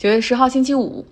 九月十号星期五，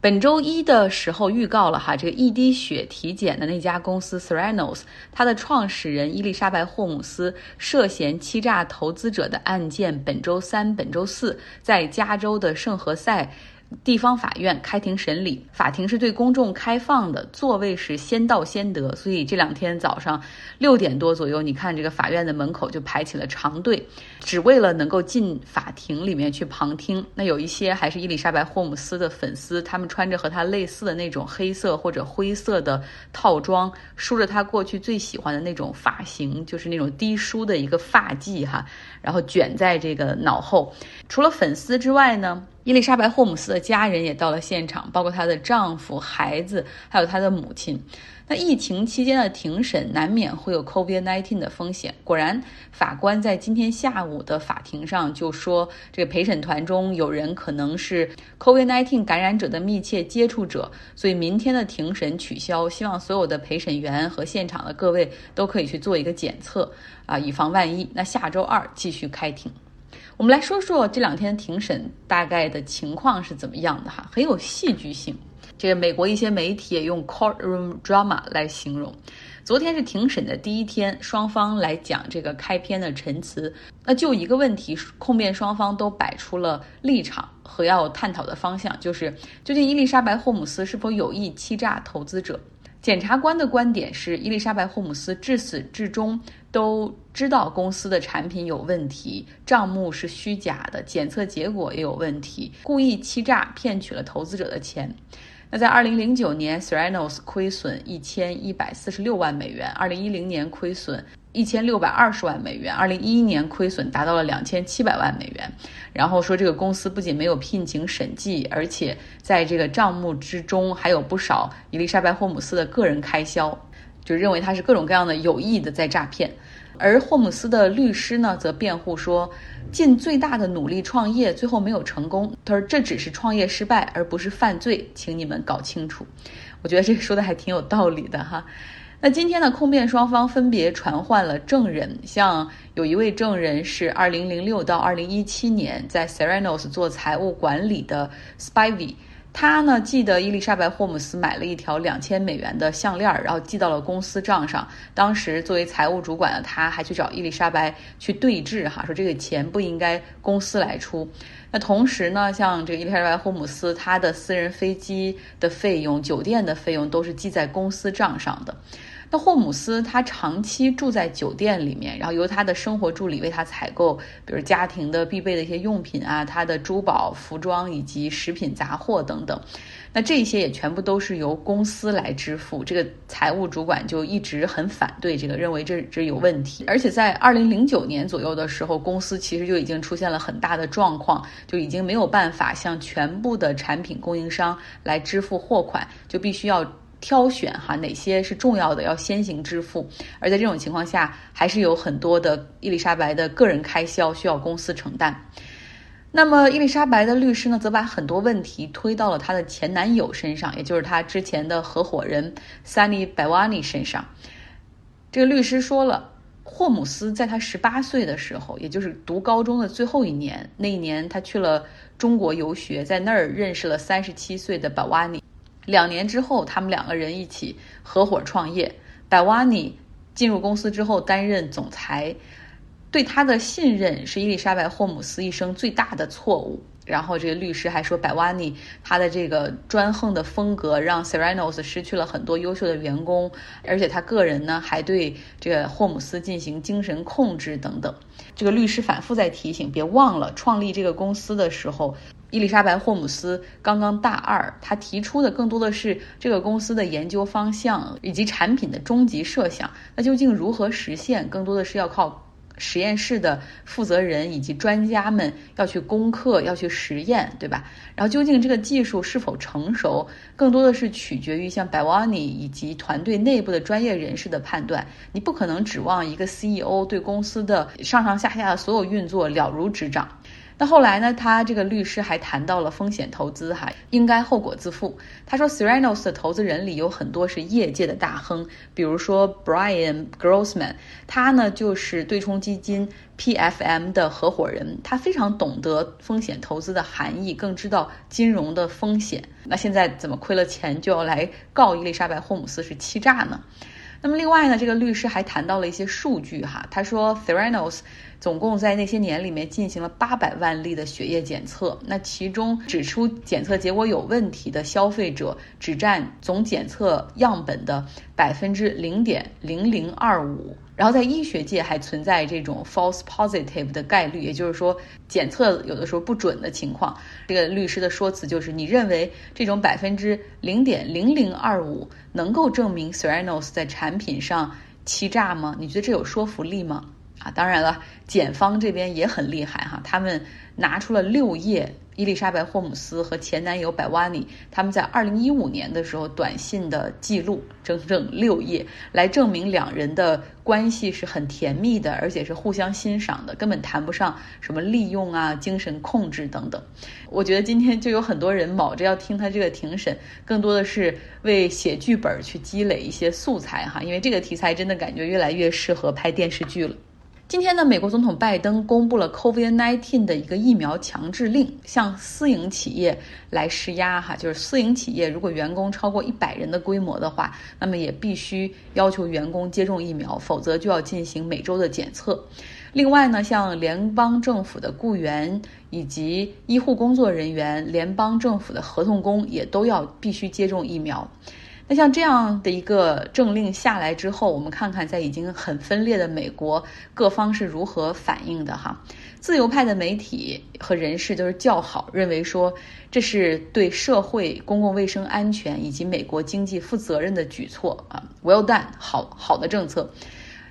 本周一的时候预告了哈，这个一滴血体检的那家公司 Serenos，它的创始人伊丽莎白霍姆斯涉嫌欺诈投资者的案件，本周三、本周四在加州的圣何塞。地方法院开庭审理，法庭是对公众开放的，座位是先到先得，所以这两天早上六点多左右，你看这个法院的门口就排起了长队，只为了能够进法庭里面去旁听。那有一些还是伊丽莎白霍姆斯的粉丝，他们穿着和她类似的那种黑色或者灰色的套装，梳着她过去最喜欢的那种发型，就是那种低梳的一个发髻哈，然后卷在这个脑后。除了粉丝之外呢？伊丽莎白·霍姆斯的家人也到了现场，包括她的丈夫、孩子，还有她的母亲。那疫情期间的庭审难免会有 COVID-19 的风险。果然，法官在今天下午的法庭上就说，这个陪审团中有人可能是 COVID-19 感染者的密切接触者，所以明天的庭审取消。希望所有的陪审员和现场的各位都可以去做一个检测啊，以防万一。那下周二继续开庭。我们来说说这两天庭审大概的情况是怎么样的哈，很有戏剧性。这个美国一些媒体也用 courtroom drama 来形容。昨天是庭审的第一天，双方来讲这个开篇的陈词。那就一个问题，控辩双方都摆出了立场和要探讨的方向，就是究竟伊丽莎白·霍姆斯是否有意欺诈投资者。检察官的观点是，伊丽莎白·霍姆斯至始至终都知道公司的产品有问题，账目是虚假的，检测结果也有问题，故意欺诈骗取了投资者的钱。那在二零零九年，Theranos 亏损一千一百四十六万美元，二零一零年亏损。一千六百二十万美元，二零一一年亏损达到了两千七百万美元。然后说这个公司不仅没有聘请审计，而且在这个账目之中还有不少伊丽莎白霍姆斯的个人开销，就认为他是各种各样的有意的在诈骗。而霍姆斯的律师呢，则辩护说，尽最大的努力创业，最后没有成功。他说这只是创业失败，而不是犯罪，请你们搞清楚。我觉得这个说的还挺有道理的哈。那今天呢，控辩双方分别传唤了证人，像有一位证人是2006到2017年在 Serenos 做财务管理的 Spivey，他呢记得伊丽莎白霍姆斯买了一条两千美元的项链，然后记到了公司账上。当时作为财务主管的他，还去找伊丽莎白去对质，哈，说这个钱不应该公司来出。那同时呢，像这个伊丽莎白霍姆斯，他的私人飞机的费用、酒店的费用都是记在公司账上的。那霍姆斯他长期住在酒店里面，然后由他的生活助理为他采购，比如家庭的必备的一些用品啊，他的珠宝、服装以及食品杂货等等。那这些也全部都是由公司来支付。这个财务主管就一直很反对这个，认为这这有问题。而且在二零零九年左右的时候，公司其实就已经出现了很大的状况，就已经没有办法向全部的产品供应商来支付货款，就必须要。挑选哈哪些是重要的要先行支付，而在这种情况下，还是有很多的伊丽莎白的个人开销需要公司承担。那么伊丽莎白的律师呢，则把很多问题推到了她的前男友身上，也就是她之前的合伙人 Sunny b a w a n i 身上。这个律师说了，霍姆斯在他十八岁的时候，也就是读高中的最后一年，那一年他去了中国游学，在那儿认识了三十七岁的 b a w a n i 两年之后，他们两个人一起合伙创业。百瓦尼进入公司之后担任总裁，对他的信任是伊丽莎白·霍姆斯一生最大的错误。然后这个律师还说，百瓦尼他的这个专横的风格让 Theranos 失去了很多优秀的员工，而且他个人呢还对这个霍姆斯进行精神控制等等。这个律师反复在提醒，别忘了创立这个公司的时候。伊丽莎白·霍姆斯刚刚大二，他提出的更多的是这个公司的研究方向以及产品的终极设想。那究竟如何实现？更多的是要靠实验室的负责人以及专家们要去攻克、要去实验，对吧？然后究竟这个技术是否成熟？更多的是取决于像百瓦尼以及团队内部的专业人士的判断。你不可能指望一个 CEO 对公司的上上下下的所有运作了如指掌。那后来呢？他这个律师还谈到了风险投资，哈，应该后果自负。他说，Serenos 的投资人里有很多是业界的大亨，比如说 Brian Grossman，他呢就是对冲基金 PFM 的合伙人，他非常懂得风险投资的含义，更知道金融的风险。那现在怎么亏了钱就要来告伊丽莎白·霍姆斯是欺诈呢？那么另外呢，这个律师还谈到了一些数据哈，他说 Theranos 总共在那些年里面进行了八百万例的血液检测，那其中指出检测结果有问题的消费者只占总检测样本的百分之零点零零二五。然后在医学界还存在这种 false positive 的概率，也就是说检测有的时候不准的情况。这个律师的说辞就是：你认为这种百分之零点零零二五能够证明 Serenos 在产品上欺诈吗？你觉得这有说服力吗？啊，当然了，检方这边也很厉害哈，他们拿出了六页。伊丽莎白·霍姆斯和前男友百瓦尼他们在二零一五年的时候短信的记录，整整六页，来证明两人的关系是很甜蜜的，而且是互相欣赏的，根本谈不上什么利用啊、精神控制等等。我觉得今天就有很多人卯着要听他这个庭审，更多的是为写剧本去积累一些素材哈，因为这个题材真的感觉越来越适合拍电视剧了。今天呢，美国总统拜登公布了 COVID-19 的一个疫苗强制令，向私营企业来施压哈，就是私营企业如果员工超过一百人的规模的话，那么也必须要求员工接种疫苗，否则就要进行每周的检测。另外呢，像联邦政府的雇员以及医护工作人员、联邦政府的合同工也都要必须接种疫苗。那像这样的一个政令下来之后，我们看看在已经很分裂的美国各方是如何反应的哈。自由派的媒体和人士都是叫好，认为说这是对社会公共卫生安全以及美国经济负责任的举措啊，Well done，好好的政策。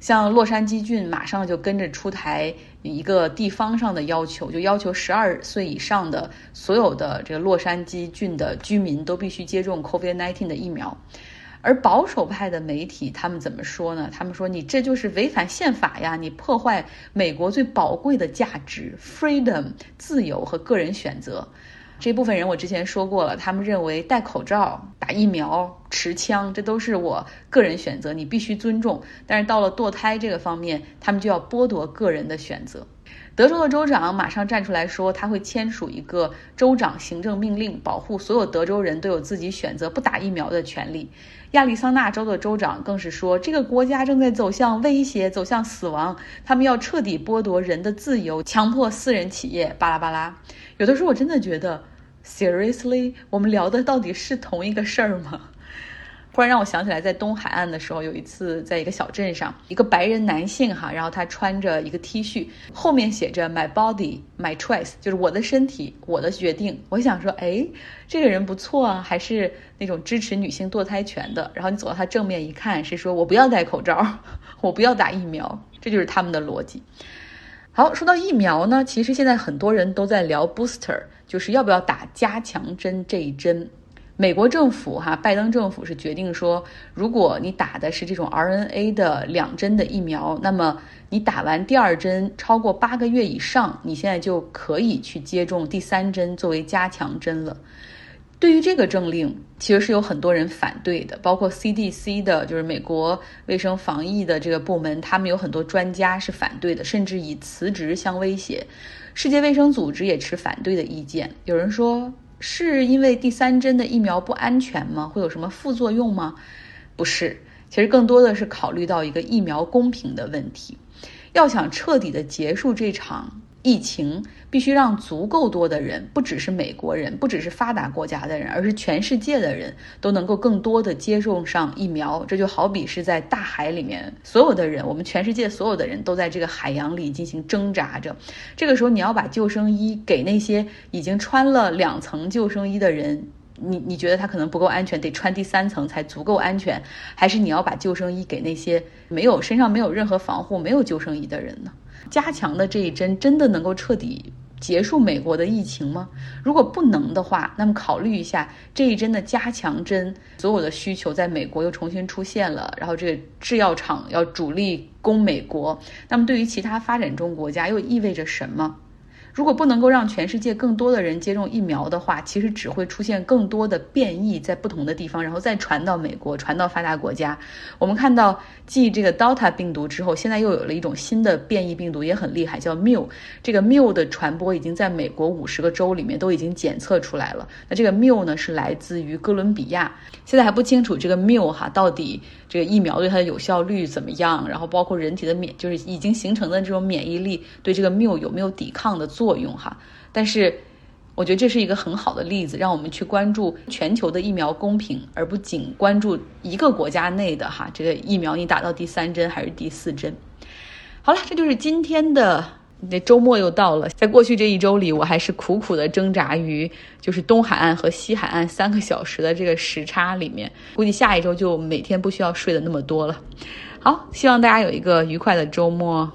像洛杉矶郡马上就跟着出台一个地方上的要求，就要求十二岁以上的所有的这个洛杉矶郡的居民都必须接种 COVID-19 的疫苗。而保守派的媒体他们怎么说呢？他们说你这就是违反宪法呀，你破坏美国最宝贵的价值 ——freedom 自由和个人选择。这部分人我之前说过了，他们认为戴口罩、打疫苗、持枪，这都是我个人选择，你必须尊重。但是到了堕胎这个方面，他们就要剥夺个人的选择。德州的州长马上站出来说，他会签署一个州长行政命令，保护所有德州人都有自己选择不打疫苗的权利。亚利桑那州的州长更是说，这个国家正在走向威胁，走向死亡，他们要彻底剥夺人的自由，强迫私人企业，巴拉巴拉。有的时候我真的觉得，seriously，我们聊的到底是同一个事儿吗？忽然让我想起来，在东海岸的时候，有一次在一个小镇上，一个白人男性哈，然后他穿着一个 T 恤，后面写着 My body, my choice，就是我的身体，我的决定。我想说，哎，这个人不错啊，还是那种支持女性堕胎权的。然后你走到他正面一看，是说我不要戴口罩，我不要打疫苗，这就是他们的逻辑。好，说到疫苗呢，其实现在很多人都在聊 booster，就是要不要打加强针这一针。美国政府哈，拜登政府是决定说，如果你打的是这种 RNA 的两针的疫苗，那么你打完第二针超过八个月以上，你现在就可以去接种第三针作为加强针了。对于这个政令，其实是有很多人反对的，包括 CDC 的，就是美国卫生防疫的这个部门，他们有很多专家是反对的，甚至以辞职相威胁。世界卫生组织也持反对的意见。有人说，是因为第三针的疫苗不安全吗？会有什么副作用吗？不是，其实更多的是考虑到一个疫苗公平的问题。要想彻底的结束这场。疫情必须让足够多的人，不只是美国人，不只是发达国家的人，而是全世界的人都能够更多的接种上疫苗。这就好比是在大海里面，所有的人，我们全世界所有的人都在这个海洋里进行挣扎着。这个时候，你要把救生衣给那些已经穿了两层救生衣的人，你你觉得他可能不够安全，得穿第三层才足够安全？还是你要把救生衣给那些没有身上没有任何防护、没有救生衣的人呢？加强的这一针真的能够彻底结束美国的疫情吗？如果不能的话，那么考虑一下这一针的加强针，所有的需求在美国又重新出现了，然后这个制药厂要主力攻美国，那么对于其他发展中国家又意味着什么？如果不能够让全世界更多的人接种疫苗的话，其实只会出现更多的变异在不同的地方，然后再传到美国，传到发达国家。我们看到继这个 Delta 病毒之后，现在又有了一种新的变异病毒，也很厉害，叫 Mu。这个 Mu 的传播已经在美国五十个州里面都已经检测出来了。那这个 Mu 呢是来自于哥伦比亚，现在还不清楚这个 Mu 哈到底这个疫苗对它的有效率怎么样，然后包括人体的免就是已经形成的这种免疫力对这个 Mu 有没有抵抗的作用作用哈。但是我觉得这是一个很好的例子，让我们去关注全球的疫苗公平，而不仅关注一个国家内的哈这个疫苗你打到第三针还是第四针。好了，这就是今天的。那周末又到了，在过去这一周里，我还是苦苦的挣扎于就是东海岸和西海岸三个小时的这个时差里面，估计下一周就每天不需要睡的那么多了。好，希望大家有一个愉快的周末。